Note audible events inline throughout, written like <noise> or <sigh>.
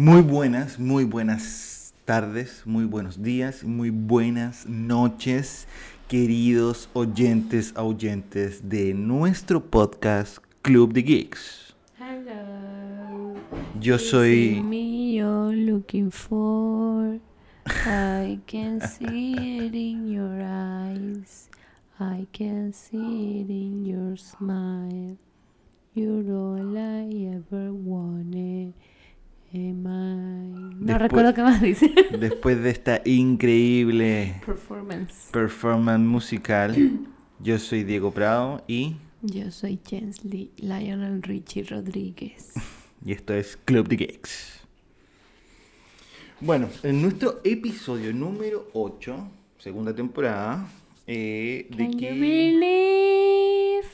Muy buenas, muy buenas tardes, muy buenos días, muy buenas noches, queridos oyentes, oyentes de nuestro podcast Club de Geeks. Hello. Yo soy me you're looking for. I can see it in your eyes. I can see it in your smile. You're all I ever wanted. No Después- recuerdo qué más dice. <laughs> después de esta increíble Performance. performance musical. <clears throat> Yo soy Diego Prado y, Yo soy Jensley Lionel Richie Rodríguez. <laughs> y esto es Club de Geeks. Bueno, en nuestro episodio número 8, segunda temporada, eh, de Can you que... believe?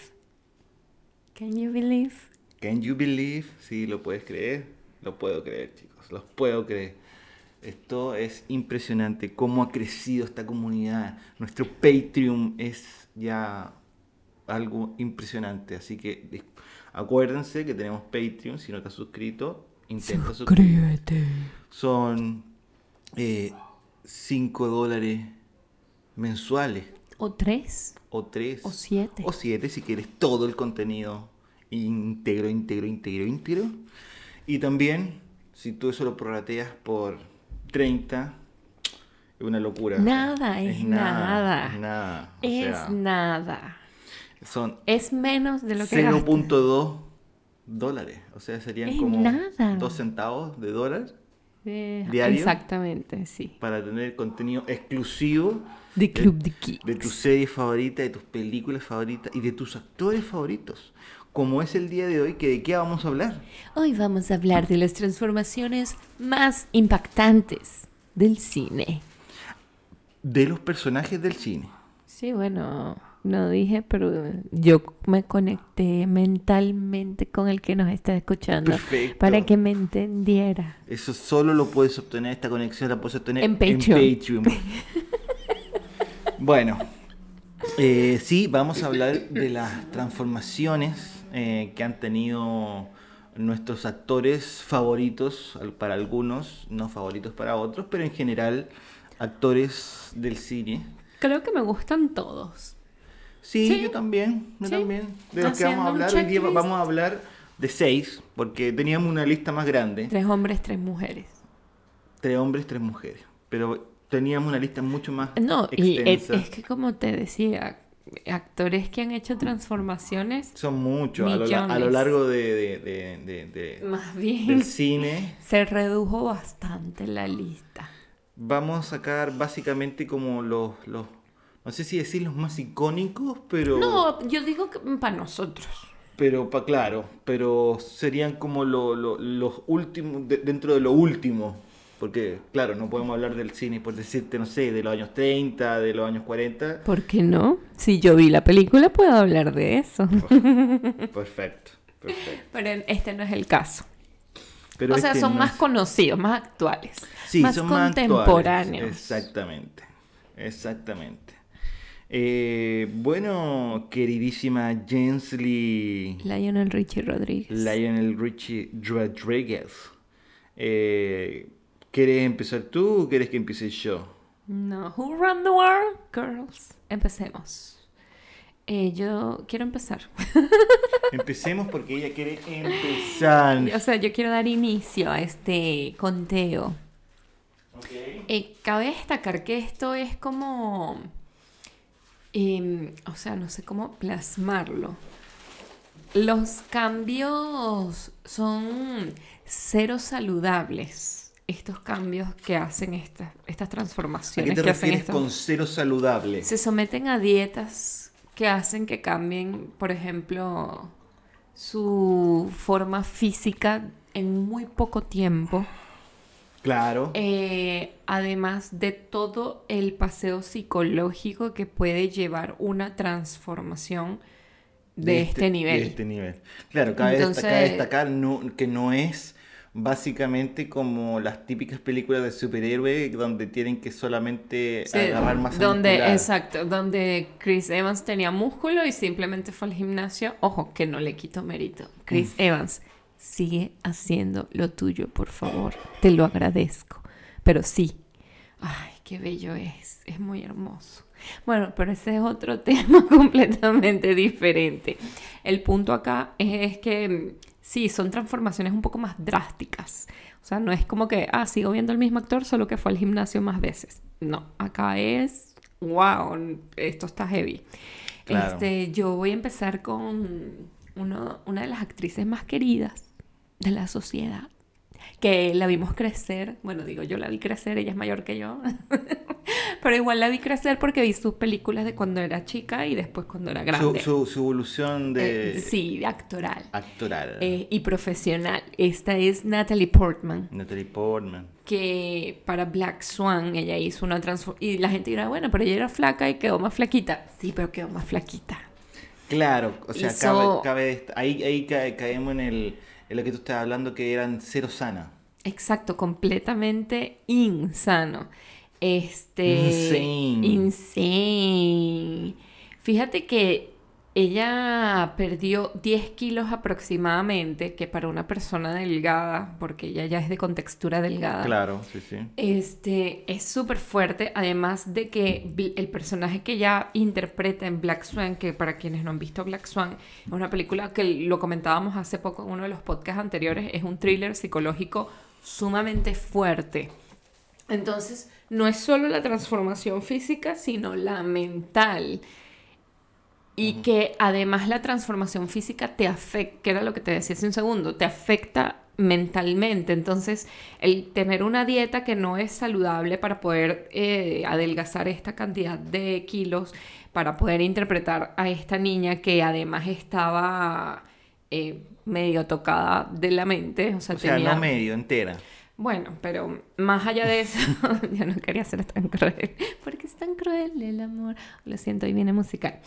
Can you believe? Can you believe? Sí, lo puedes creer. Lo puedo creer, chicos. Los puedo creer. Esto es impresionante. Cómo ha crecido esta comunidad. Nuestro Patreon es ya algo impresionante. Así que acuérdense que tenemos Patreon. Si no te has suscrito, intenta suscribirte. Son 5 dólares mensuales. O tres. O 3. O siete. O 7 si quieres todo el contenido íntegro, íntegro, íntegro, íntegro. Y también, si tú eso lo prorrateas por 30, es una locura. Nada, es nada. Es nada. O Es sea, nada. son Es menos de lo que gastas. 0.2 dólares. O sea, serían Es como nada. 2 centavos de dólar Eh, ¿Diario? Exactamente, sí. para tener contenido exclusivo De Club de Geeks. de tus series favoritas, de tus películas favoritas y de tus actores favoritos. Como es el día de hoy, que de qué vamos a hablar. Hoy vamos a hablar de las transformaciones más impactantes del cine. De los personajes del cine. Sí, bueno, no dije, pero yo me conecté mentalmente con el que nos está escuchando Perfecto. para que me entendiera. Eso solo lo puedes obtener, esta conexión la puedes obtener En Patreon. Patreon. <laughs> bueno, eh, sí, vamos a hablar de las transformaciones eh, que han tenido nuestros actores favoritos, para algunos, no favoritos para otros, pero en general actores del cine. Creo que me gustan todos. Sí, Sí. yo también, yo Sí. también. De los que vamos a hablar, hoy día vamos a hablar de seis, porque teníamos una lista más grande. Tres hombres, tres mujeres. Tres hombres, tres mujeres. Pero teníamos una lista mucho más No, y es, extensa. es que como te decía, actores que han hecho transformaciones, Son muchos a lo, a largo de, de- de- de- más bien del cine. <laughs> se redujo bastante la lista. Vamos a sacar básicamente como los, los no sé si decir los más icónicos, pero No, yo digo que para nosotros. pero pa, claro, pero serían como lo- lo- los últimos de- dentro de lo último, porque claro, no podemos hablar del cine por decirte, no sé, de los años 30, de los años 40. ¿Por qué no? Si yo vi la película, puedo hablar de eso. <laughs> Perfecto, perfecto. Pero este no es el caso. Pero o sea, este son no más es- conocidos, más actuales, Sí, más son más actuales. contemporáneos. Exactamente, exactamente. Eh, bueno, queridísima Jensley Lionel Richie Rodríguez. Lionel Richie Rodriguez, eh, ¿quieres empezar tú o quieres que empiece yo? No, Who Run the World, Girls. Empecemos. Eh, yo quiero empezar. <laughs> Empecemos porque ella quiere empezar. o sea, yo quiero dar inicio a este conteo. Ok. Eh, cabe destacar que esto es como, em, o sea, no sé cómo plasmarlo. Los cambios son cero saludables. Estos cambios que hacen estas, estas ¿A transformaciones qué te que hacen refieres estos- con cero saludable? se someten a dietas que hacen que cambien, por ejemplo, su forma física en muy poco tiempo. Claro. Eh, además de todo el paseo psicológico que puede llevar una transformación de, este, nivel. De este nivel. Claro, cabe Entonces- destacar, destacar no- que no es básicamente como las típicas películas de superhéroe donde tienen que solamente Sí, agarrar masa donde, muscular. exacto, donde Chris Evans tenía músculo y simplemente fue al gimnasio. Ojo, que no le quito mérito. Chris Mm. Evans sigue haciendo lo tuyo, por favor. Te lo agradezco. Pero sí, ay, qué bello es, es muy hermoso. Bueno, pero ese es otro <laughs> tema completamente diferente. El punto acá es que mm, sí, son transformaciones un poco más drásticas. O sea, no es como que, ah, sigo viendo al mismo actor, solo que fue al gimnasio más veces. No, acá es, wow, esto está heavy. Claro. Este, yo voy a empezar con uno- una de las actrices más queridas de la sociedad, que la vimos crecer, bueno, digo, yo la vi crecer, ella es mayor que yo, <laughs> pero igual la vi crecer porque vi sus películas de cuando era chica y después cuando era grande. su, su evolución de Eh, sí, de actoral actoral. eh, y profesional. Esta es Natalie Portman Natalie Portman. que para Black Swan ella hizo una transformación. Y la gente dirá, bueno, pero ella era flaca y quedó más flaquita. Sí, pero quedó más flaquita. Claro, o sea, Hizo- cabe, cabe ahí, ahí ca- caemos en, el, en lo que tú estabas hablando, que eran cero sana. Exacto, completamente insano. Este. Insane. Insane. Fíjate que ella perdió 10 kilos aproximadamente, que para una persona delgada, porque ella ya es de contextura delgada. Claro, sí, sí. Este es súper fuerte, además de que el personaje que ella interpreta en Black Swan, que para quienes no han visto Black Swan, es una película que lo comentábamos hace poco en uno de los podcasts anteriores, es un thriller psicológico sumamente fuerte. Entonces, no es solo la transformación física, sino la mental. Y que además la transformación física te afecta, que era lo que te decía hace un segundo, te afecta mentalmente. Entonces, el tener una dieta que no es saludable para poder eh, adelgazar esta cantidad de kilos, para poder interpretar a esta niña que además estaba eh, medio tocada de la mente, o sea, O sea, tenía... no medio, entera. Bueno, pero más allá de eso, <laughs> yo no quería ser tan cruel, porque es tan cruel el amor. Lo siento, ahí viene musical.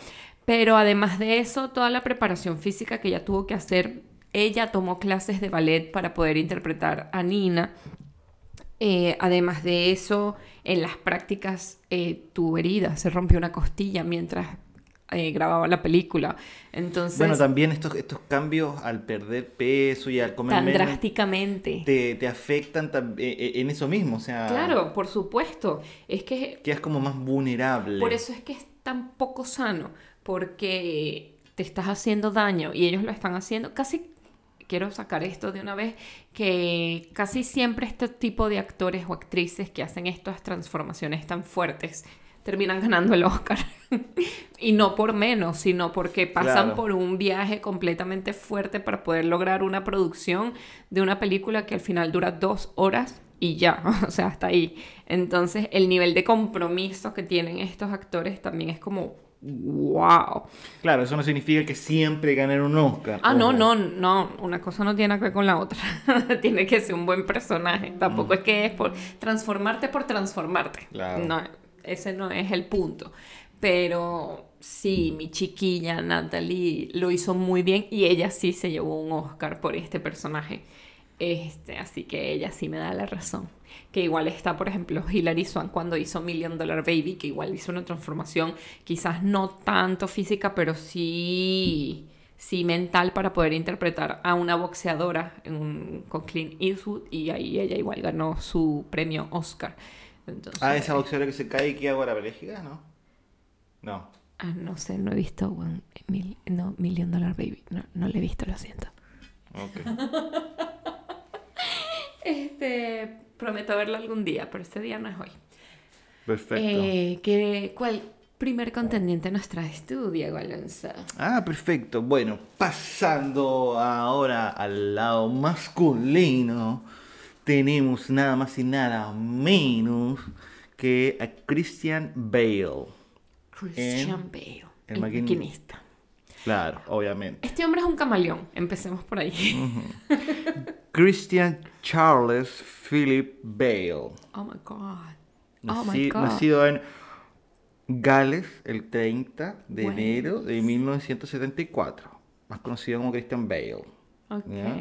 Pero además de eso, toda la preparación física que ella tuvo que hacer, ella tomó clases de ballet para poder interpretar a Nina. Eh, además de eso, en las prácticas eh, tuvo herida, se rompió una costilla mientras eh, grababa la película. Entonces, Bueno, también estos, estos cambios al perder peso y al comer tan menos drásticamente. te, te afectan tam- eh, eh, en eso mismo. O sea, Claro, por supuesto. Es que quedas como más vulnerable. Por eso es que es tan poco sano, porque te estás haciendo daño y ellos lo están haciendo. Casi quiero sacar esto de una vez, que casi siempre este tipo de actores o actrices que hacen estas transformaciones tan fuertes terminan ganando el Oscar. <laughs> y no por menos, sino porque pasan Claro. por un viaje completamente fuerte para poder lograr una producción de una película que al final dura dos horas y ya, <laughs> o sea, hasta ahí. Entonces, el nivel de compromiso que tienen estos actores también es como, wow. Claro, eso no significa que siempre ganen un Oscar. Ah, no, no, no, una cosa no tiene que ver con la otra. <laughs> tiene que ser un buen personaje. Tampoco es que es por transformarte por transformarte. Claro. No, ese no es el punto. Pero sí, mi chiquilla Natalie lo hizo muy bien y ella sí se llevó un Oscar por este personaje. Este, así que ella sí me da la razón. Que igual está, por ejemplo, Hilary Swan cuando hizo Million Dollar Baby, que igual hizo una transformación, quizás no tanto física, pero sí, sí mental para poder interpretar a una boxeadora con Clint Eastwood y ahí ella igual ganó su premio Oscar. Entonces, Ah, esa boxeadora que se cae y queda parapléjica, ¿no? No. ah, no sé, no he visto One- Mil- no, Million Dollar Baby, no, no le he visto, lo siento. Ok. <laughs> Este, prometo verlo algún día, pero este día no es hoy. Perfecto. Eh, ¿qué- ¿Cuál primer contendiente nos traes tú, Diego Alonso? Ah, perfecto. Bueno, pasando ahora al lado masculino, tenemos nada más y nada menos que a Christian Bale. Christian Bale, el maquin- maquinista. Claro, obviamente. Este hombre es un camaleón, empecemos por ahí. Christian Charles Philip Bale. Oh my God. Oh my God. Nacido en Gales el 30 de Bueno. enero de 1974. Más conocido como Christian Bale. Ok. ¿ya?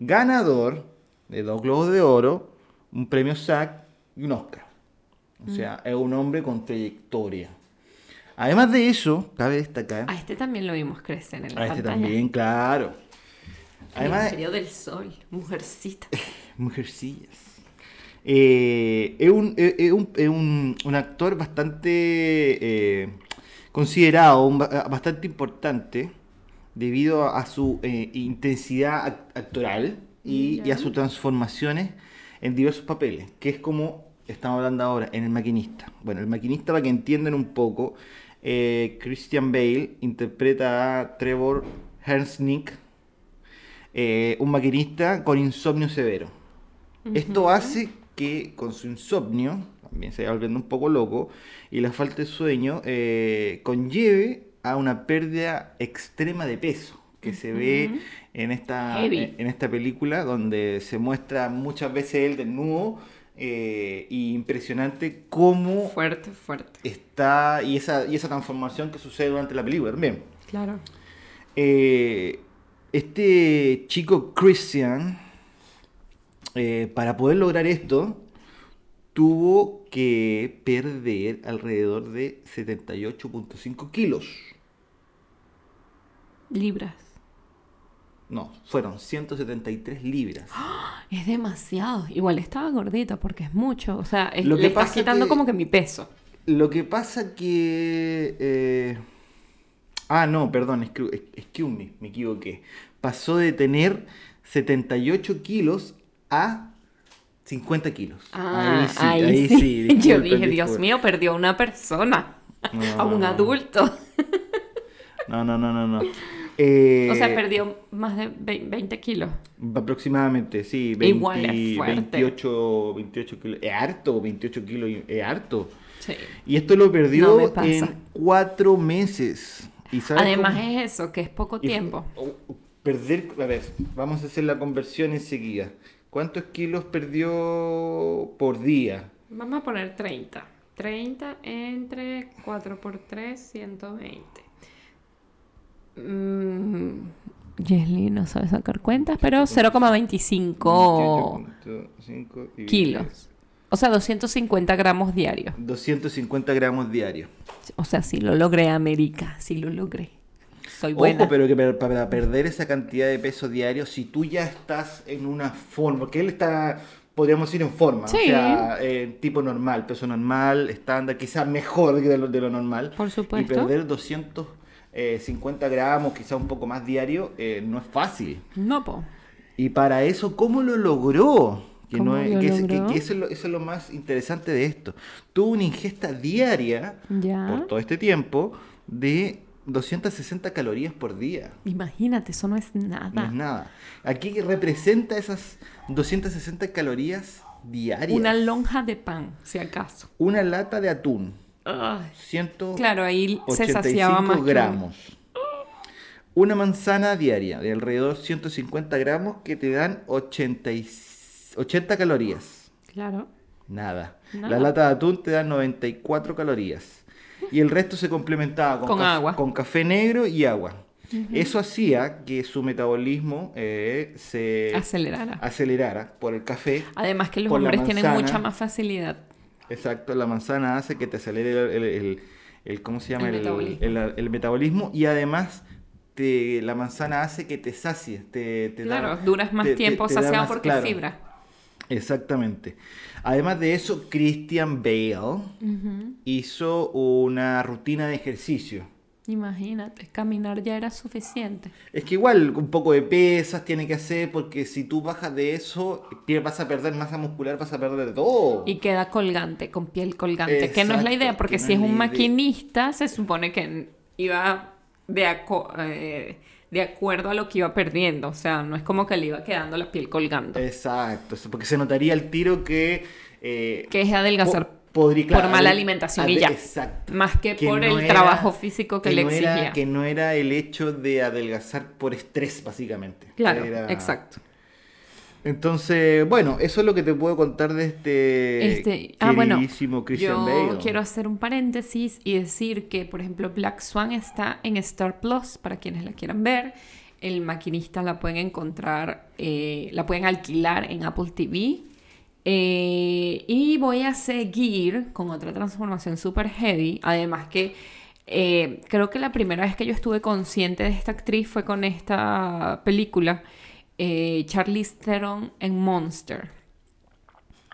Ganador de dos Globos de Oro, un premio SAG y un Oscar. O sea, Mm. es un hombre con trayectoria. Además de eso, cabe destacar. A este también lo vimos crecer en la A este también, claro. Además, Ministerio del Sol, mujercita. <laughs> Mujercillas. Eh, es un, es- un- es un- un actor bastante eh, considerado, bastante importante, debido a, su eh, intensidad ac- actoral y, y a sus transformaciones en diversos papeles, que es como estamos hablando ahora, en El Maquinista. Bueno, El Maquinista, para que entiendan un poco, eh, Christian Bale interpreta a Trevor Hersnick, eh, un maquinista con insomnio severo. Esto hace que con su insomnio, también se va volviendo un poco loco, y la falta de sueño, eh, conlleve a una pérdida extrema de peso, que se ve en esta, Heavy. en esta película, donde se muestra muchas veces él desnudo, eh, y impresionante cómo Fuerte, fuerte. está, y esa, y esa transformación que sucede durante la película también. Claro. Eh, este chico Christian, eh, para poder lograr esto, tuvo que perder alrededor de 78.5 kilos. Libras. No, fueron 173 libras. Es demasiado. Igual estaba gordita porque es mucho. O sea, es- Lo que le estás quitando que- como que mi peso. Lo que pasa que... eh, Ah, no, perdón, excuse excuse me, me equivoqué. Pasó de tener 78 kilos a 50 kilos. Ah, ahí sí. <laughs> Yo disculpen, dije, Dios disculpen. mío, perdió a una persona. No, a un adulto. No, no, no, no, no. Eh, O sea, perdió más de ve- 20 kilos. Aproximadamente, sí. Igual es fuerte. 28, 28 kilos. Es harto, 28 kilos, es harto. Sí. Y esto lo perdió No en cuatro meses. ¿Y Además cómo? es eso, que es poco Y- tiempo. perder, a ver, vamos a hacer la conversión enseguida. ¿Cuántos kilos perdió por día? Vamos a poner 30. 30 entre 4 por 3, 120. Mm, Yesli no sabe sacar cuentas, pero 0,25 28.5 dividido kilos. O sea, 250 gramos diarios. 250 gramos diarios. O sea, sí lo logré, América. Sí lo logré. Soy buena. Ojo, pero que para perder esa cantidad de peso diario, si tú ya estás en una forma, porque él está, podríamos decir, en forma, Sí. o sea, eh, tipo normal, peso normal, estándar, quizás mejor que de lo, de lo normal. Por supuesto. Y perder 250 gramos, quizás un poco más diario, eh, no es fácil. No, po. Y para eso, ¿cómo lo logró? Que, ¿Cómo no es- lo que es- que- logró? que eso, es lo, eso es lo más interesante de esto. Tuvo una ingesta diaria Ya. por todo este tiempo de 260 calorías por día. Imagínate, eso no es nada. No es nada. Aquí representa esas 260 calorías diarias. Una lonja de pan, si acaso. Una lata de atún. Ay, 185 Claro, ahí se saciaba más. que gramos. Una manzana diaria de alrededor 150 gramos que te dan 80, y- 80 calorías. Claro. Nada. Nada. La lata de atún te da 94 calorías. Y el resto se complementaba con, Con caf- agua. con café negro y agua. Eso hacía que su metabolismo eh, se Acelerara. acelerara por el café. Además que los hombres tienen mucha más facilidad. Exacto, la manzana hace que te acelere el, el- ¿cómo se llama? El metabolismo. el- metabolismo y además te, la manzana hace que te sacies, te, te da- Claro, duras más te- tiempo saciado más- porque claro. fibra. Exactamente. Además de eso, Christian Bale hizo una rutina de ejercicio. Imagínate, caminar ya era suficiente. Es que igual un poco de pesas tiene que hacer porque si tú bajas de eso, vas a perder masa muscular, vas a perder todo. Y queda colgante, con piel colgante. que no es la idea, porque no si es un maquinista, se supone que iba de, aco- eh, de acuerdo a lo que iba perdiendo. O sea, no es como que le iba quedando la piel colgando. Exacto, porque se notaría el tiro que... eh, que es adelgazar podría- claro, por mala alimentación y ade- ya. Exacto. Más que, por no el era- trabajo físico que, le no era- exigía. que no era el hecho de adelgazar por estrés, básicamente. Claro, Era- exacto. Entonces, bueno, eso es lo que te puedo contar de este, Este, ah, bueno, Christian yo Bale. quiero hacer un paréntesis y decir que, por ejemplo, Black Swan está en Star Plus para quienes la quieran ver. El maquinista la pueden encontrar, eh, la pueden alquilar en Apple TV. Eh, y voy a seguir con otra transformación super heavy. Además que eh, creo que la primera vez que yo estuve consciente de esta actriz fue con esta película. eh, Charlize Theron en Monster.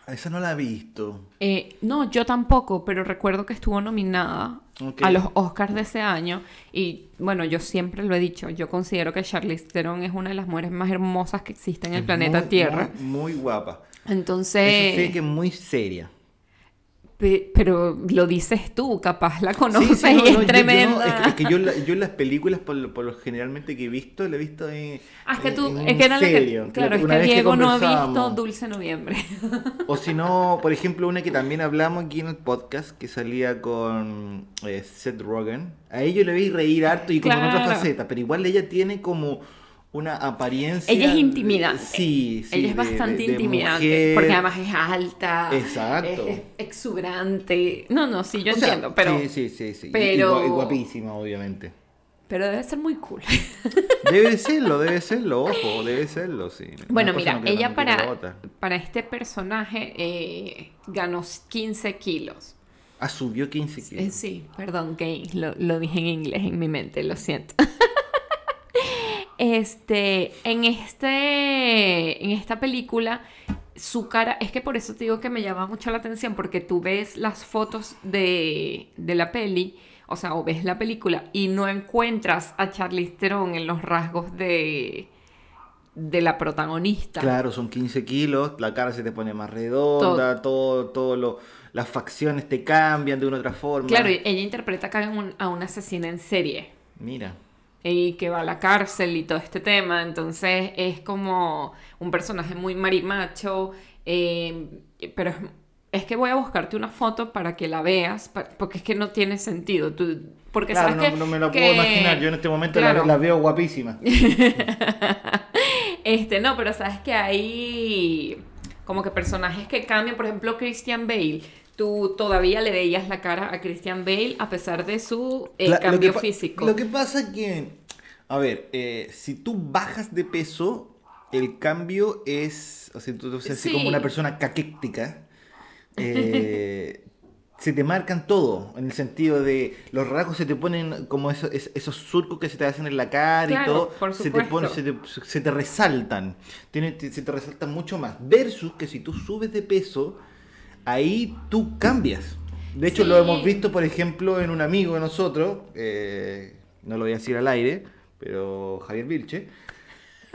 Esa no la he visto. Eh, no, yo tampoco, pero recuerdo que estuvo nominada A los Oscars de ese año. Y bueno, yo siempre lo he dicho, yo considero que Charlize Theron es una de las mujeres más hermosas que existe en el Es planeta muy, Tierra. Muy, muy guapa. Entonces, Eso sí que es muy seria. Pe- pero lo dices tú, capaz la conoces Sí, sí, no, y no, es yo- yo no, tremenda. es que, es que yo, la- yo en las películas, por por lo generalmente que he visto, la he visto en. Ah, es que tú, en es que era lo que, serio. claro, es que Diego no ha visto. Dulce Noviembre. <laughs> O si no, por ejemplo, una que también hablamos aquí en el podcast, que salía con eh, Seth Rogen. A ella le vi reír harto y como en otra Claro. faceta, pero igual ella tiene como una apariencia. Ella es intimidante. Sí, sí. Ella es de- bastante de- intimidante. Porque además es alta. Exacto. Es, exuberante. No, no, sí, yo O sea, entiendo. Pero, Sí, sí, sí. sí. Pero- Y, gua- y guapísima, obviamente. pero debe ser muy cool. <laughs> Debe serlo, debe serlo, ojo, debe serlo, sí. Bueno, mira, no ella para, para este personaje eh, ganó 15 kilos. Ah, subió 15 Eh, kilos. sí, perdón, gay, lo, lo dije en inglés en mi mente, lo siento. <laughs> este, en este, en esta película, su cara, es que por eso te digo que me llama mucho la atención, porque tú ves las fotos de, de la peli, o sea, o ves la película y no encuentras a Charlize Theron en los rasgos de, de la protagonista. Claro, son 15 kilos, la cara se te pone más redonda, todo, todo lo, las facciones te cambian de una u otra forma. Claro, y ella interpreta acá un- a una asesina en serie. Mira, y que va a la cárcel y todo este tema. Entonces es como un personaje muy marimacho, eh, pero es, que voy a buscarte una foto para que la veas, porque es que no tiene sentido. Tú, porque claro, sabes no, que, no me la que- puedo imaginar, yo en este momento la- claro. la, veo guapísima. <laughs> Este, no, pero sabes que hay como que personajes que cambian, por ejemplo, Christian Bale. Tú todavía le veías la cara a Christian Bale a pesar de su eh, cambio físico. Lo que pasa es que, a ver, eh, si tú bajas de peso, el cambio es, o sea, tú, Sí. como una persona caquéctica, eh, <laughs> se te marcan todo, en el sentido de los rasgos se te ponen como eso- es- esos surcos que se te hacen en la cara y todo, por se te, ponen, se, te, se te resaltan, Tiene- se te resaltan mucho más, versus que si tú subes de peso, ahí tú cambias. De hecho, lo hemos visto, por ejemplo, en un amigo de nosotros, eh, no lo voy a decir al aire, pero Javier Vilche.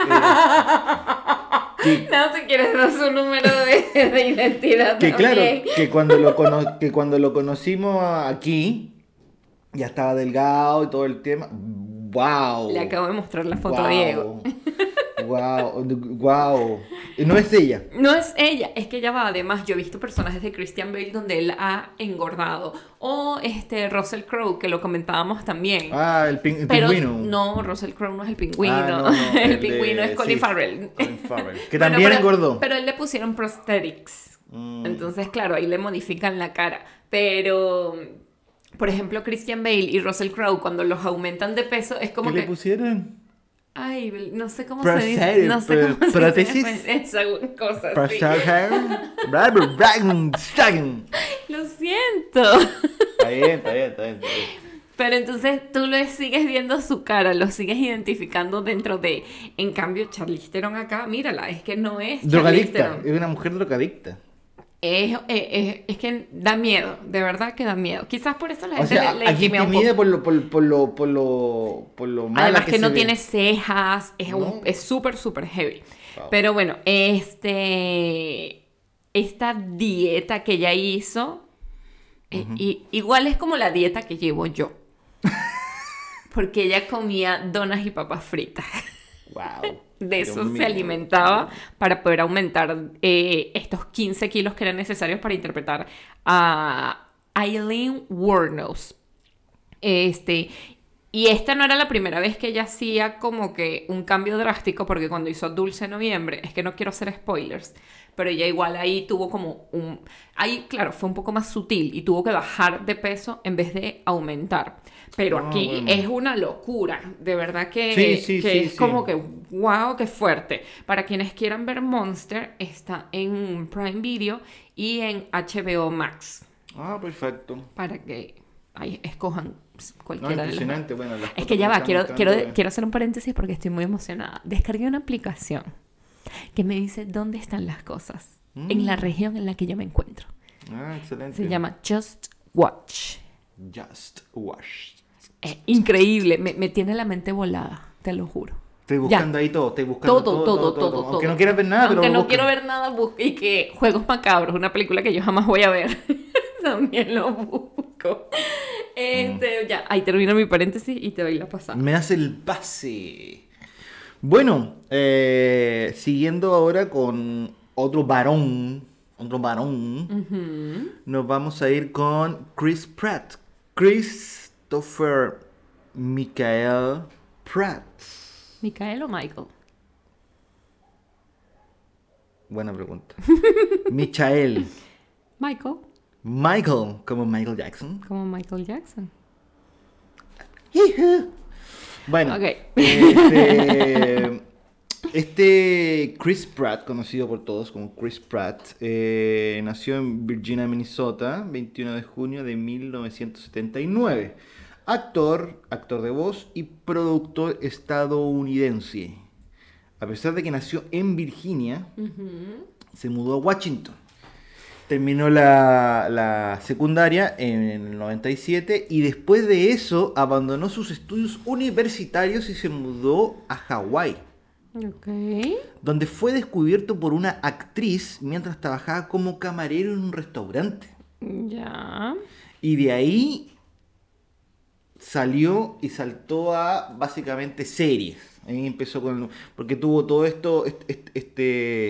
eh, <laughs> No, si quieres dar su número de, de identidad. que claro, que cuando, lo cono- que cuando lo conocimos aquí, ya estaba delgado y todo el tema. ¡Wow! Le acabo de mostrar la foto a Diego. ¡Wow! ¡Wow! No es ella. No es ella, es que ella va. Además, yo he visto personajes de Christian Bale donde él ha engordado. O este Russell Crowe, que lo comentábamos también. Ah, el, pin- el Pero pingüino. no, Russell Crowe no es el pingüino. Ah, no, no, <laughs> el, pingüino es Colin sí, Farrell. Colin Farrell, Que <laughs> Bueno, también pero- engordó. Pero él le pusieron prosthetics. Mm. Entonces, claro, ahí le modifican la cara. Pero, por ejemplo, Christian Bale y Russell Crowe, cuando los aumentan de peso, es como ¿Qué que. le pusieron? Ay, no sé cómo se dice. No sé cómo prótesis. se dice. Esa cosa. Para sí. Bra- bra- bra- Stagen. Lo siento. Está bien, está bien, está bien. está bien. Pero entonces tú lo sigues viendo su cara, lo sigues identificando dentro de. En cambio, Charlize Theron acá, mírala, es que no es Drogadicta, Theron. es una mujer drogadicta. Es, es- es- que da miedo, de verdad que da miedo. Quizás por eso la O gente sea, le, le aquí un poco. por lo, por, por lo, por lo, por lo mala Además que, no ve. tiene cejas, es No. súper, súper heavy. Wow. Pero bueno, este, esta dieta que ella hizo, eh, y- igual es como la dieta que llevo yo. <laughs> Porque ella comía donas y papas fritas. Wow. De eso se alimentaba para poder aumentar eh, estos 15 kilos que eran necesarios para interpretar a Eileen Wuornos. Este, y esta no era la primera vez que ella hacía como que un cambio drástico, porque cuando hizo Dulce Noviembre, es que no quiero hacer spoilers, pero ella igual ahí tuvo como un... Ahí, claro, fue un poco más sutil y tuvo que bajar de peso en vez de aumentar. Pero aquí bueno. es una locura, de verdad que, Sí, sí, que sí, es como que, wow, qué fuerte. Para quienes quieran ver Monster, está en Prime Video y en HBO Max, Ah, perfecto. para que ahí escojan pues, No, cualquiera de impresionante. Bueno, Es que ya va, quiero, quiero, es- quiero hacer un paréntesis porque estoy muy emocionada. Descargué una aplicación que me dice dónde están las cosas en la Mm. región en la que yo me encuentro. Ah, excelente. Se llama Just Watch. Just Watch. Es increíble, me, me tiene la mente volada, te lo juro. Estoy Ya. buscando ahí todo, estoy buscando Todo, todo, todo, todo. Aunque no quieras ver nada, Aunque no quiero ver nada, bus- y que Juegos Macabros, una película que yo jamás voy a ver, <laughs> también lo busco. Este, Mm. Ya, ahí termino mi paréntesis y te doy la pasada. Me hace el pase. Bueno, eh, siguiendo ahora con otro varón, otro varón, nos vamos a ir con Chris Pratt. Christopher Michael Pratt. ¿Micael o Michael? Buena pregunta. <laughs> Michael. Michael, Michael, como Michael Jackson. como Michael Jackson. Bueno, Ok. este, <laughs> este Chris Pratt, conocido por todos como Chris Pratt, eh, nació en Virginia, Minnesota, 21 de junio de 1979. Actor, actor de voz y productor estadounidense. A pesar de que nació en Virginia, se mudó a Washington. Terminó la, la secundaria en el 97 y después de eso abandonó sus estudios universitarios y se mudó a Hawái, Donde fue descubierto por una actriz mientras trabajaba como camarero en un restaurante. Ya. Y de ahí salió y saltó a básicamente series. Ahí empezó con... Porque tuvo todo esto este, este,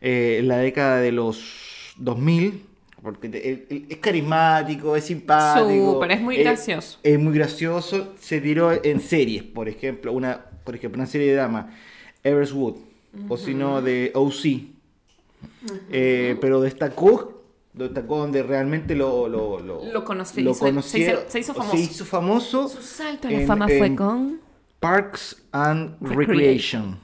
eh, en la década de los 2000. Porque te- él- él es carismático, es simpático. Súper, es muy eh, gracioso. Es muy gracioso. Se tiró en series, por ejemplo, una, por ejemplo, una serie de drama, Everswood, o si no, de OC. Eh, pero destacó, destacó donde realmente lo, lo, lo, Lo conocí, lo se- se hizo- conocieron, se hizo o famoso. Se hizo famoso Su salto a la en- fama fue con... Parks and Recreation. Recreation.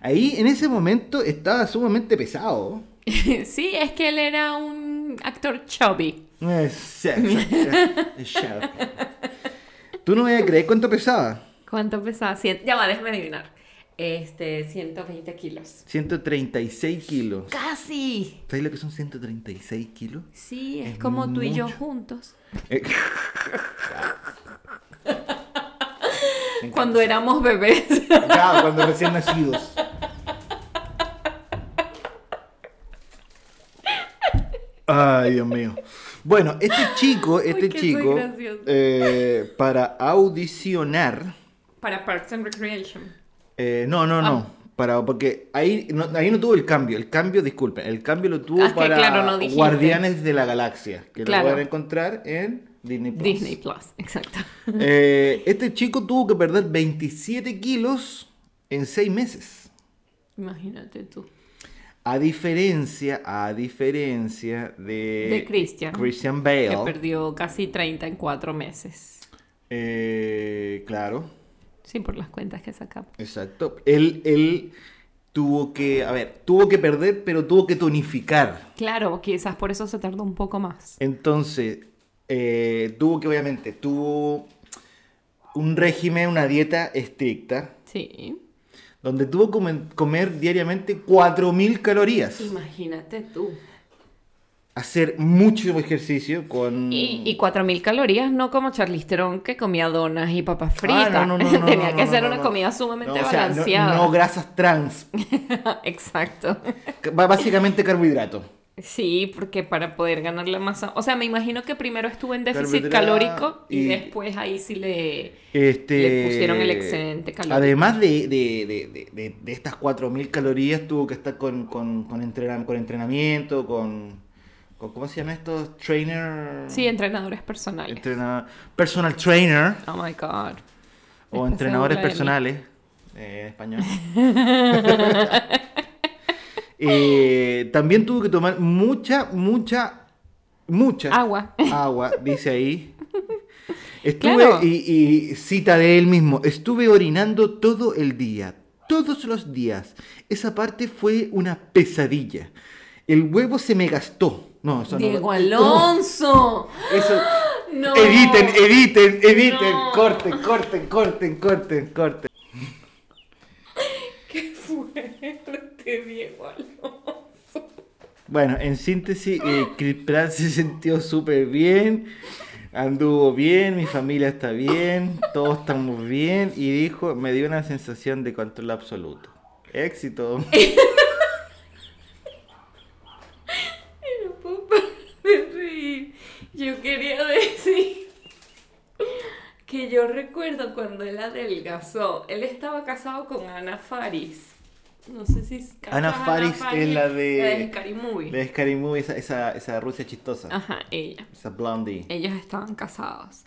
Ahí en ese momento estaba sumamente pesado. <laughs> sí, es que él era un actor chubby. Exacto. <laughs> Tú no me vas a creer cuánto pesaba. ¿Cuánto pesaba? Cien- Ya va, déjame adivinar. Este, 120 kilos. 136 kilos. ¡Casi! ¿Sabes lo que son 136 kilos? Sí, es, Es como tú y yo juntos. Eh, <laughs> Cuando éramos bebés. Claro, cuando recién nacidos. Ay, Dios mío. Bueno, este chico, este chico, eh, para audicionar, Para Parks and Recreation. Eh, no, no, no, Ah. para, porque ahí no, ahí no tuvo el cambio, el cambio, disculpen, el cambio lo tuvo Ah, que para claro, no. Guardianes de la Galaxia, que Claro. lo pueden encontrar en Disney Plus. Disney Plus, <laughs> exacto. Eh, este chico tuvo que perder 27 kilos en 6 meses. Imagínate tú. A diferencia, a diferencia de, De Christian. Christian Que Bale. perdió casi 30 en 4 meses. Eh, claro, Sí, por las cuentas que sacamos. exacto. Él, él tuvo que, a ver, tuvo que perder, pero tuvo que tonificar. Claro, quizás por eso se tardó un poco más. Entonces, eh, tuvo que, obviamente, tuvo un régimen, una dieta estricta, Sí. donde tuvo que comer, comer diariamente 4.000 calorías. Imagínate tú. Hacer mucho ejercicio con... Y, y 4.000 calorías, no como Charlize Theron que comía donas y papas fritas. Ah, no, no, no, <laughs> no, Tenía que ser una comida sumamente o sea, balanceada. no grasas trans, <laughs> Exacto. básicamente carbohidrato. Sí, porque para poder ganar la masa. O sea, me imagino que primero estuvo en déficit calórico y, y- después ahí sí le. Este, Le pusieron el excedente calórico. Además de, de, de, de, estas 4.000 calorías, tuvo que estar con, con, con, entrena- con entrenamiento, con- ¿Cómo se llama esto? Trainer... Sí, entrenadores personales. entrena- personal trainer Oh my God. o entrenadores personales eh, en español. <laughs> Eh, también tuvo que tomar mucha, mucha, mucha Agua. agua, dice ahí. Estuve, Claro. y, y cita de él mismo, estuve orinando todo el día, todos los días. Esa parte fue una pesadilla. El huevo se me gastó. No, eso no- Diego no. Alonso. Eso, <gasps> No. Editen, editen, editen, No. corten, corten, corten, corten, corten. Qué fuerte, Diego Alonso. Bueno, en síntesis, eh, Chris Pratt se sintió súper bien, anduvo bien, mi familia está bien, todos estamos bien y dijo, me dio una sensación de control absoluto. Éxito. <laughs> No puedo parar de reír. Yo quería decir que yo recuerdo cuando él adelgazó. Él estaba casado con Ana Faris. No sé si es Ana Faris es la de- La de Scary Movie. De Scary Movie, esa, esa, esa Rusia chistosa, Ajá, ella. esa blondie. Ellos estaban casados.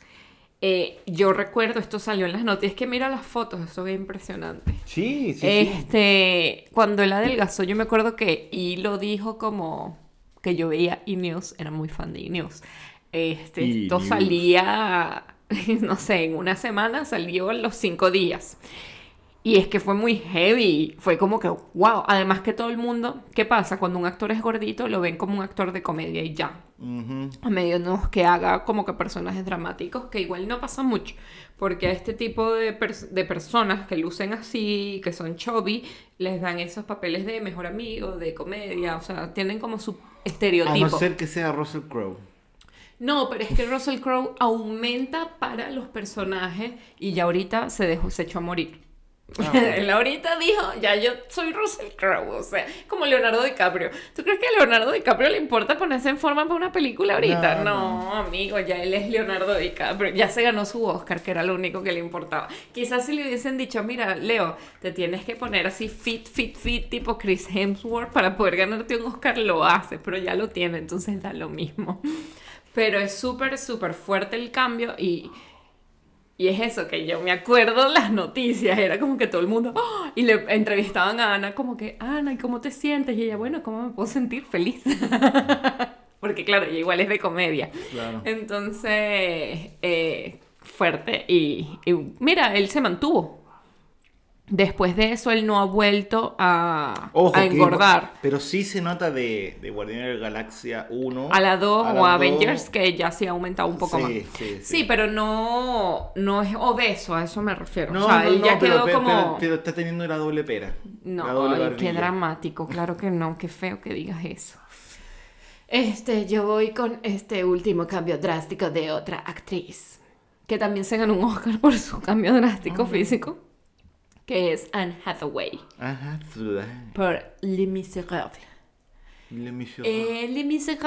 Eh, yo recuerdo, esto salió en las noticias, que mira las fotos, eso es impresionante. Sí, sí, sí. Este, cuando él adelgazó, yo me acuerdo que y lo dijo como que yo veía E-News, era muy fan de E-News. Este, esto E-News. salía, <laughs> no sé, en una semana salió en los cinco días. Y es que fue muy heavy, fue como que, wow, además que todo el mundo, ¿qué pasa? Cuando un actor es gordito, lo ven como un actor de comedia y ya, Ujú. a menos que haga como que personajes dramáticos, que igual no pasa mucho, porque a este tipo de, pers- de personas que lucen así, que son chubby, les dan esos papeles de mejor amigo, de comedia, o sea, tienen como su A estereotipo. no ser que sea Russell Crowe. No, pero es que Russell Crowe aumenta para los personajes y ya ahorita se dejó, se echó a morir. Ah, <laughs> Él ahorita dijo, ya yo soy Russell Crowe, o sea, como Leonardo DiCaprio. ¿Tú crees que a Leonardo DiCaprio le importa ponerse en forma para una película ahorita? No, No, amigo, ya él es Leonardo DiCaprio, ya se ganó su Oscar, que era lo único que le importaba. Quizás si le hubiesen dicho, mira, Leo, te tienes que poner así fit, fit, fit, tipo Chris Hemsworth para poder ganarte un Oscar, lo hace, pero ya lo tiene, entonces da lo mismo. Pero es súper, súper fuerte el cambio y, y es eso, que yo me acuerdo <laughs> las noticias, era como que todo el mundo, ¡ah! y le entrevistaban a Ana como que, Ana, ¿y cómo te sientes? Y ella, bueno, ¿cómo me puedo sentir feliz? <laughs> Porque claro, ella igual es de comedia. Claro. Entonces, eh, fuerte. Y, y mira, él se mantuvo. Después de eso, él no ha vuelto a, Ojo, a que- engordar. pero sí se nota de, de Guardianes de la Galaxia 1. A la 2 a o a 2. Avengers, que ya sí ha aumentado un poco Sí, más. sí, Sí, sí. pero no, no es obeso, a eso me refiero. No, o sea, no, él ya pero, quedó pero- como... pero- pero está teniendo la doble pera. No, la doble ay, qué dramático, claro que no, qué feo que digas eso. Este, yo voy con este último cambio drástico de otra actriz, que también se ganó un Oscar por su cambio drástico físico, que es Anne Hathaway, Ajá, por Les Misérables. Le Michel. Eh, Les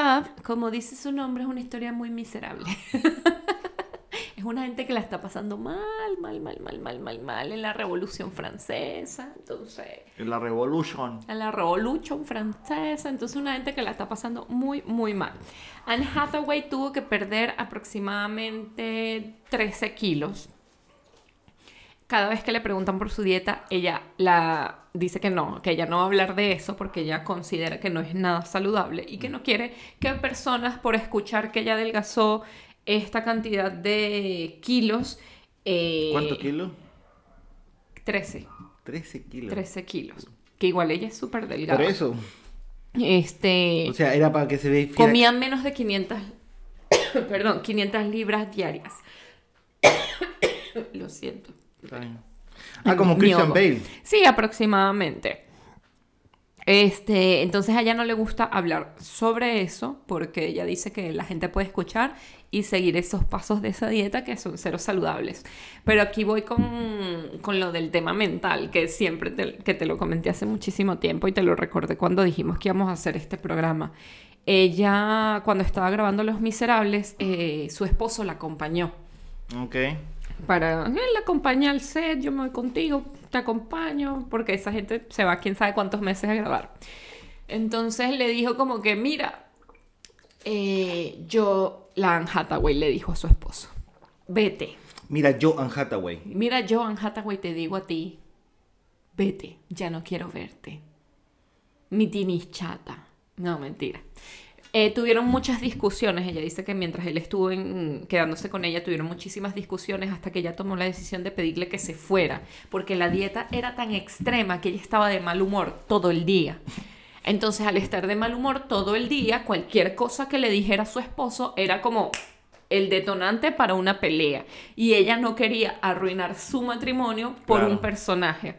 como dice su nombre, es una historia muy miserable. <laughs> es una gente que la está pasando mal, mal, mal, mal, mal, mal, mal en la Revolución Francesa, entonces La Revolution. en la Revolution francesa, entonces una gente que la está pasando muy, muy mal. Anne Hathaway tuvo que perder aproximadamente 13 kilos. Cada vez que le preguntan por su dieta, ella la dice que no, que ella no va a hablar de eso porque ella considera que no es nada saludable y que no quiere que personas por escuchar que ella adelgazó esta cantidad de kilos. eh, ¿Cuántos kilos? 13. 13 kilos. 13 kilos. Que igual ella es súper delgada. Por eso. Este. O sea, era para que se vea. comía menos de 500. <coughs> perdón, 500 libras diarias. <coughs> Lo siento. Ah, como Christian. Bale. Sí, aproximadamente. Este, entonces a ella no le gusta hablar sobre eso porque ella dice que la gente puede escuchar y seguir esos pasos de esa dieta que son cero saludables. Pero aquí voy con, con lo del tema mental, que siempre te, que te lo comenté hace muchísimo tiempo y te lo recordé cuando dijimos que íbamos a hacer este programa. Ella, cuando estaba grabando Los Miserables, eh, su esposo la acompañó Ok. Para él la acompaña al set, yo me voy contigo, te acompaño, porque esa gente se va quién sabe cuántos meses a grabar. Entonces le dijo como que, mira, eh, yo, la Anne Hathaway le dijo a su esposo, vete. Mira, yo Anne Hathaway. Mira, yo, Anne Hathaway, te digo a ti, vete, ya no quiero verte. Mi tini chata. No, mentira. Eh, tuvieron muchas discusiones. Ella dice que mientras él estuvo en- quedándose con ella, tuvieron muchísimas discusiones hasta que ella tomó la decisión de pedirle que se fuera, porque la dieta era tan extrema que ella estaba de mal humor todo el día. Entonces, al estar de mal humor todo el día, cualquier cosa que le dijera a su esposo era como el detonante para una pelea. Y ella no quería arruinar su matrimonio por Claro. un personaje.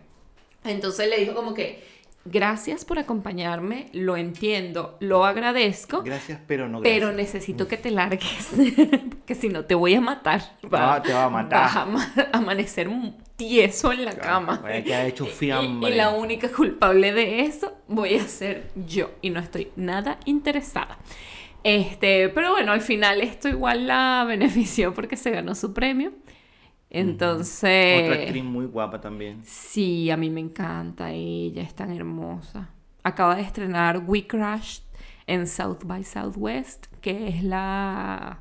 Entonces le dijo como que, gracias por acompañarme, lo entiendo, lo agradezco, Gracias, pero no pero gracias. necesito que te largues, <laughs> porque si no te voy a matar. Ah, te va a matar. Vas a ama- amanecer un tieso en la cama. Vaya que ha hecho Y- Y, fiambre. la única culpable de eso voy a ser yo. Y no estoy nada interesada. Este, pero bueno, al final esto igual la <laughs> benefició porque se ganó su premio. Entonces. Otra actriz muy guapa también. Sí, a mí me encanta ella, es tan hermosa. Acaba de estrenar We Crashed en South by Southwest, que es la,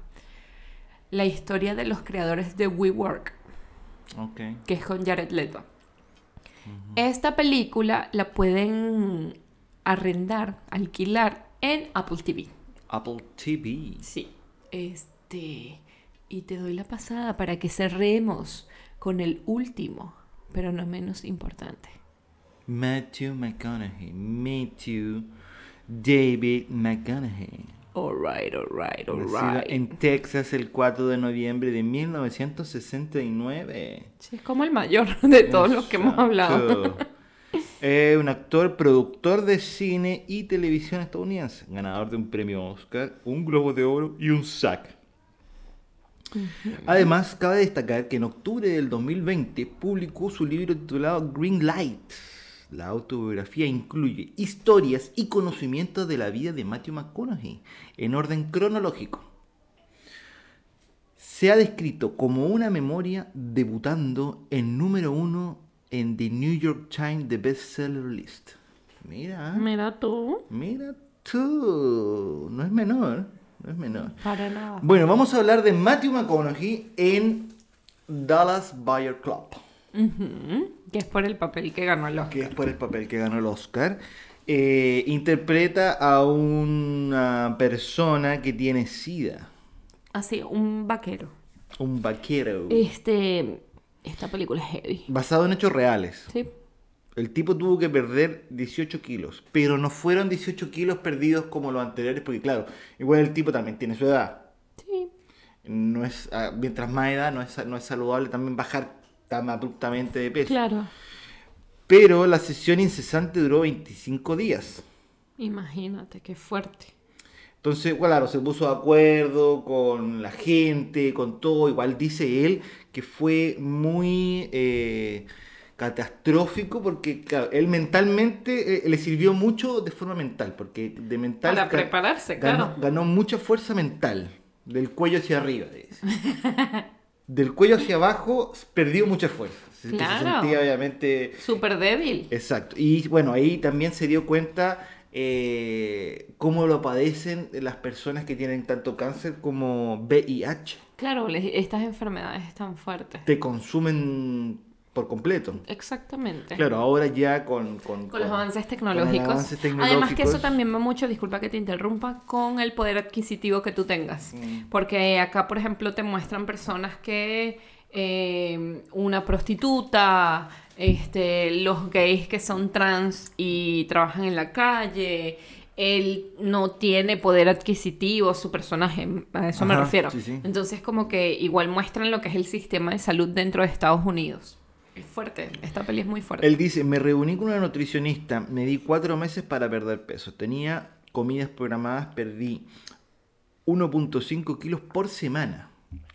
la historia de los creadores de WeWork, Ok. que es con Jared Leto. Esta película la pueden arrendar, alquilar en Apple TV. Apple TV. Sí. Este. Y te doy la pasada para que cerremos con el último, pero no menos importante. Matthew McConaughey. Matthew David McConaughey. Alright, alright, alright. en Texas el 4 de noviembre de 1969. Sí, es como el mayor de todos los que hemos hablado. Es un actor, productor de cine y televisión estadounidense, ganador de un premio Oscar, un Globo de Oro y un SAG. Además, cabe destacar que en octubre del 2020 publicó su libro titulado Green Light. La autobiografía incluye historias y conocimientos de la vida de Matthew McConaughey en orden cronológico. Se ha descrito como una memoria debutando en número uno en The New York Times The Bestseller List. Mira, Mira tú. mira tú, no es menor, no es menor. Para nada. Bueno, vamos a hablar de Matthew McConaughey en Dallas Buyer Club, Que es por el papel que ganó el Oscar. que es por el papel que ganó el Oscar. Eh, interpreta a una persona que tiene SIDA, Así, un vaquero. un vaquero, Este. Esta película es heavy. basado en hechos reales. Sí. El tipo tuvo que perder 18 kilos, pero no fueron 18 kilos perdidos como los anteriores, porque claro, igual el tipo también tiene su edad. Sí. No es, ah, mientras más edad, no es, no es saludable también bajar tan abruptamente de peso. Claro. Pero la sesión incesante duró 25 días. Imagínate, qué fuerte. Entonces, claro, se puso de acuerdo con la gente, con todo. Igual dice él que fue muy eh, catastrófico porque, claro, él mentalmente eh, le sirvió mucho de forma mental, porque de mental Para prepararse, ganó, claro. ganó mucha fuerza mental, del cuello hacia arriba. <laughs> del cuello hacia abajo perdió mucha fuerza. Se- que Se Claro. sentía obviamente Súper débil. Exacto. Y bueno, ahí también se dio cuenta eh, cómo lo padecen las personas que tienen tanto cáncer como VIH. Claro, estas enfermedades están fuertes. Te consumen por completo. Exactamente. Claro, ahora ya con... Con, Con los avances tecnológicos. avances Además que eso también va mucho, disculpa que te interrumpa, con el poder adquisitivo que tú tengas. Mm. Porque acá, por ejemplo, te muestran personas que eh, una prostituta, este, los gays que son trans y trabajan en la calle, él no tiene poder adquisitivo, su personaje, a eso me refiero. sí, sí. Entonces como que igual muestran lo que es el sistema de salud dentro de Estados Unidos. Es fuerte, esta peli es muy fuerte. Él dice, me reuní con una nutricionista, me di cuatro meses para perder peso. Tenía comidas programadas, perdí 1.5 kilos por semana,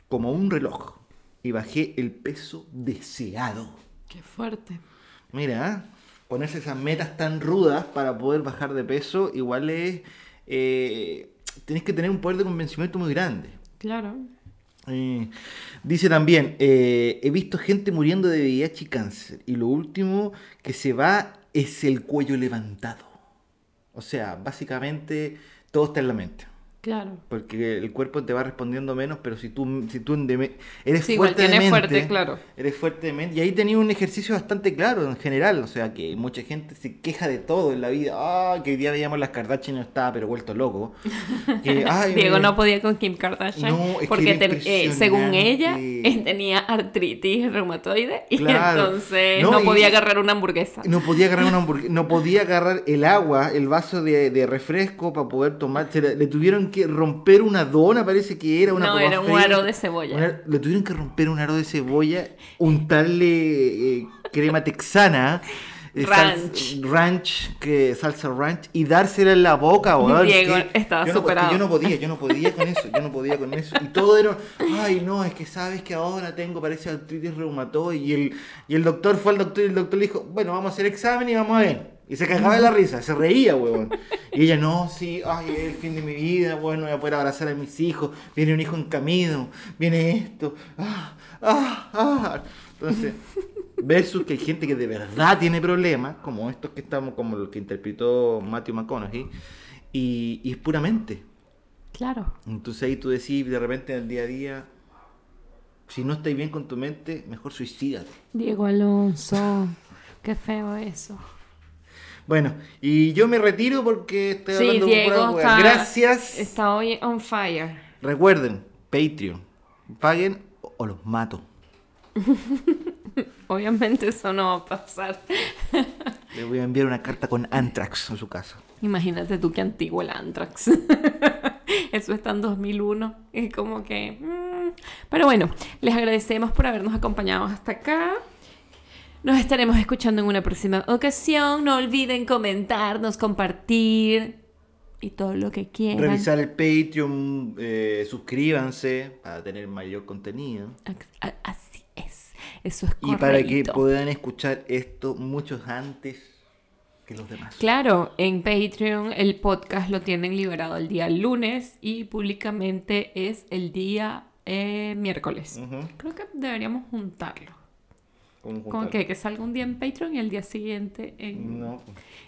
como un reloj. Y bajé el peso deseado. Qué fuerte. Mira, ¿eh? ponerse esas metas tan rudas para poder bajar de peso, igual es... Eh, tenés que tener un poder de convencimiento muy grande. Claro. Eh, dice también, eh, he visto gente muriendo de VIH y cáncer y lo último que se va es el cuello levantado. O sea, básicamente todo está en la mente. Claro. Porque el cuerpo te va respondiendo menos, pero si tú, si tú eres Sí, fuerte de mente, fuerte, claro. eres fuerte de mente. Y ahí tenía un ejercicio bastante claro en general. O sea, que mucha gente se queja de todo en la vida. Ah, que hoy día veíamos las Kardashian y no estaba, pero vuelto loco. <laughs> Que, ay, Diego no podía con Kim Kardashian No, es que porque ten- eh, según ella eh, tenía artritis reumatoide y Claro. entonces No, no, y- podía agarrar una hamburguesa. No podía agarrar una <laughs> hamburguesa, no podía agarrar el agua, el vaso de, de refresco para poder tomar. Le, le tuvieron que romper una dona, parece que era una No, era un aro de cebolla. Un ar- le tuvieron que romper un aro de cebolla, untarle eh, crema texana, eh, sal- Ranch. ranch, que, salsa ranch, y dársela en la boca, weón. Diego que estaba yo no, superado. yo no podía, yo no podía con eso, yo no podía con eso. Y todo era, ay no, es que sabes que ahora tengo, parece artritis reumatoide. Y el, y el doctor fue al doctor y el doctor le dijo, bueno, vamos a hacer examen y vamos a ver. Y se cagaba de la risa, se reía, weón. Y ella, no, sí, ay, es el fin de mi vida, bueno, voy a poder abrazar a mis hijos, viene un hijo en camino, viene esto, ah, ah, ah. Entonces, versus que hay gente que de verdad tiene problemas, como estos que estamos, como lo que interpretó Matthew McConaughey, y, y es puramente. Claro. Entonces ahí tú decís de repente en el día a día, si no estáis bien con tu mente, mejor suicídate. Diego Alonso. Qué feo eso. Bueno, y yo me retiro porque estoy Sí, hablando Diego wea. está, Gracias. está hoy on fire. Recuerden, Patreon. Paguen o- o los mato. <laughs> Obviamente eso no va a pasar. <laughs> Le voy a enviar una carta con Antrax a su casa. Imagínate tú qué antiguo el Antrax. <laughs> Eso está en 2001. Es como que... mm. Pero bueno, les agradecemos por habernos acompañado hasta acá. Nos estaremos escuchando en una próxima ocasión. No olviden comentarnos, compartir y todo lo que quieran. Revisar el Patreon, eh, suscríbanse para tener mayor contenido. Así es. Eso es Y correcto. para que puedan escuchar esto muchos antes que los demás. Claro, en Patreon el podcast lo tienen liberado el día lunes y públicamente es el día eh, miércoles. Creo que deberíamos juntarlo. ¿Cómo Como juntarlo? que, salga un día en Patreon y el día siguiente en... No.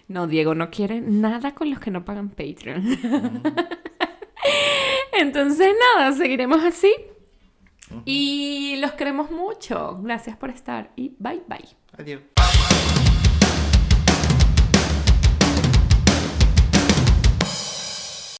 No, Diego no quiere nada con los que no pagan Patreon. <laughs> Entonces, nada, seguiremos así. Y los queremos mucho. Gracias por estar y bye bye. Adiós.